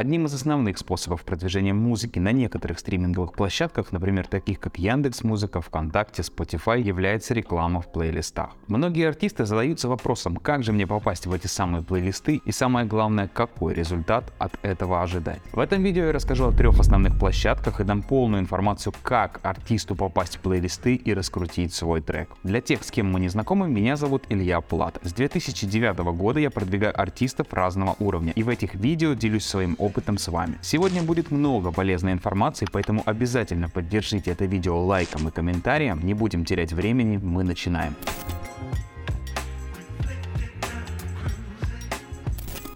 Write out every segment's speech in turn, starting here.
Одним из основных способов продвижения музыки на некоторых стриминговых площадках, например, таких как Яндекс Музыка, ВКонтакте, Spotify, является реклама в плейлистах. Многие артисты задаются вопросом, как же мне попасть в эти самые плейлисты и самое главное, какой результат от этого ожидать. В этом видео я расскажу о трех основных площадках и дам полную информацию, как артисту попасть в плейлисты и раскрутить свой трек. Для тех, с кем мы не знакомы, меня зовут Илья Плат. С 2009 года я продвигаю артистов разного уровня и в этих видео делюсь своим опытом с вами. Сегодня будет много полезной информации, поэтому обязательно поддержите это видео лайком и комментарием. Не будем терять времени, мы начинаем.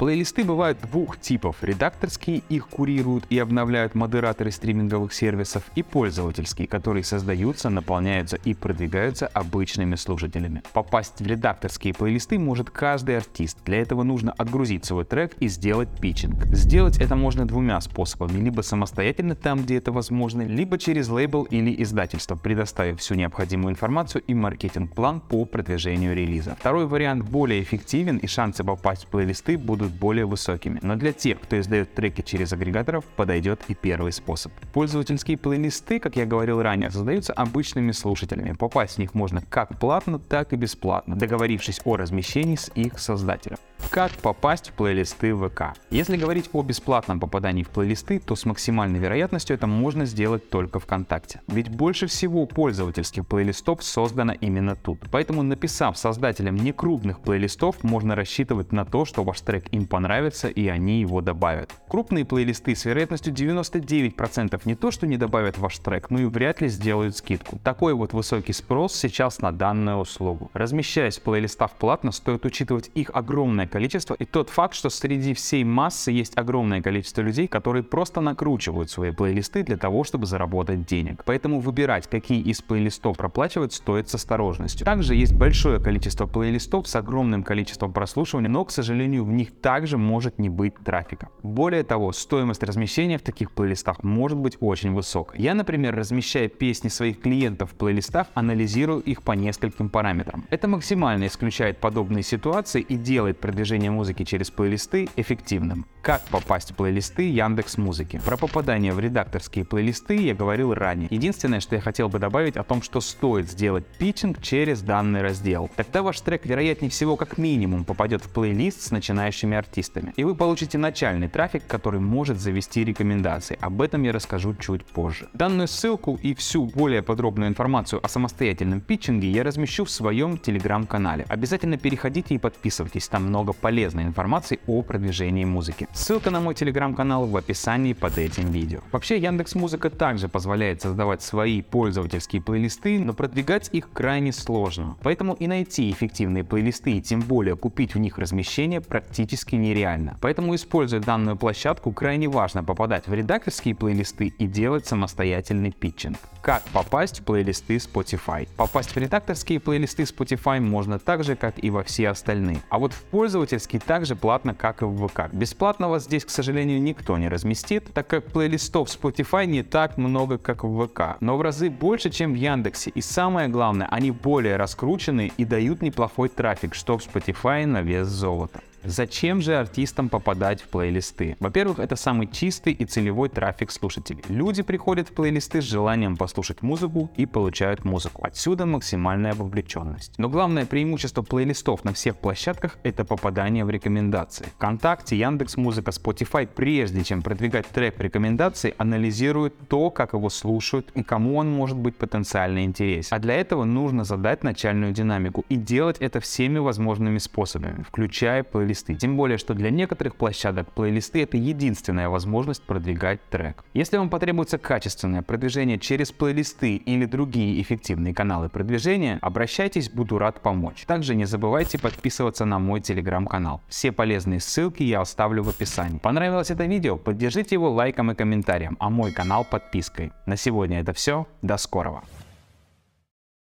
Плейлисты бывают двух типов. Редакторские, их курируют и обновляют модераторы стриминговых сервисов, и пользовательские, которые создаются, наполняются и продвигаются обычными слушателями. Попасть в редакторские плейлисты может каждый артист. Для этого нужно отгрузить свой трек и сделать питчинг. Сделать это можно двумя способами. Либо самостоятельно там, где это возможно, либо через лейбл или издательство, предоставив всю необходимую информацию и маркетинг-план по продвижению релиза. Второй вариант более эффективен и шансы попасть в плейлисты будут более высокими. Но для тех, кто издает треки через агрегаторов, подойдет и первый способ. Пользовательские плейлисты, как я говорил ранее, создаются обычными слушателями. Попасть в них можно как платно, так и бесплатно, договорившись о размещении с их создателем. Как попасть в плейлисты ВК? Если говорить о бесплатном попадании в плейлисты, то с максимальной вероятностью это можно сделать только ВКонтакте. Ведь больше всего пользовательских плейлистов создано именно тут. Поэтому написав создателям некрупных плейлистов, можно рассчитывать на то, что ваш трек им понравится и они его добавят. Крупные плейлисты с вероятностью 99% не то, что не добавят ваш трек, но и вряд ли сделают скидку. Такой вот высокий спрос сейчас на данную услугу. Размещаясь в плейлистах платно, стоит учитывать их огромное количество и тот факт, что среди всей массы есть огромное количество людей, которые просто накручивают свои плейлисты для того, чтобы заработать денег. Поэтому выбирать, какие из плейлистов проплачивать, стоит с осторожностью. Также есть большое количество плейлистов с огромным количеством прослушивания, но, к сожалению, в них также может не быть трафика. Более того, стоимость размещения в таких плейлистах может быть очень высокой. Я, например, размещая песни своих клиентов в плейлистах, анализирую их по нескольким параметрам. Это максимально исключает подобные ситуации и делает продвижение продвижение музыки через плейлисты эффективным. Как попасть в плейлисты Яндекс Музыки? Про попадание в редакторские плейлисты я говорил ранее. Единственное, что я хотел бы добавить о том, что стоит сделать питчинг через данный раздел. Тогда ваш трек, вероятнее всего, как минимум попадет в плейлист с начинающими артистами. И вы получите начальный трафик, который может завести рекомендации. Об этом я расскажу чуть позже. Данную ссылку и всю более подробную информацию о самостоятельном питчинге я размещу в своем телеграм-канале. Обязательно переходите и подписывайтесь, там много полезной информации о продвижении музыки. Ссылка на мой телеграм-канал в описании под этим видео. Вообще Яндекс Музыка также позволяет создавать свои пользовательские плейлисты, но продвигать их крайне сложно. Поэтому и найти эффективные плейлисты и тем более купить в них размещение практически нереально. Поэтому используя данную площадку крайне важно попадать в редакторские плейлисты и делать самостоятельный питчинг. Как попасть в плейлисты Spotify? Попасть в редакторские плейлисты Spotify можно так же, как и во все остальные. А вот в пользовательский также платно, как и в ВК. Бесплатного здесь, к сожалению, никто не разместит, так как плейлистов Spotify не так много, как в ВК, но в разы больше, чем в Яндексе. И самое главное, они более раскручены и дают неплохой трафик, что в Spotify на вес золота. Зачем же артистам попадать в плейлисты? Во-первых, это самый чистый и целевой трафик слушателей. Люди приходят в плейлисты с желанием послушать музыку и получают музыку. Отсюда максимальная вовлеченность. Но главное преимущество плейлистов на всех площадках это попадание в рекомендации. ВКонтакте, Яндекс Музыка, Spotify, прежде чем продвигать трек в рекомендации, анализируют то, как его слушают и кому он может быть потенциально интересен. А для этого нужно задать начальную динамику и делать это всеми возможными способами, включая плейлисты плейлисты. Тем более, что для некоторых площадок плейлисты это единственная возможность продвигать трек. Если вам потребуется качественное продвижение через плейлисты или другие эффективные каналы продвижения, обращайтесь, буду рад помочь. Также не забывайте подписываться на мой телеграм-канал. Все полезные ссылки я оставлю в описании. Понравилось это видео? Поддержите его лайком и комментарием, а мой канал подпиской. На сегодня это все. До скорого.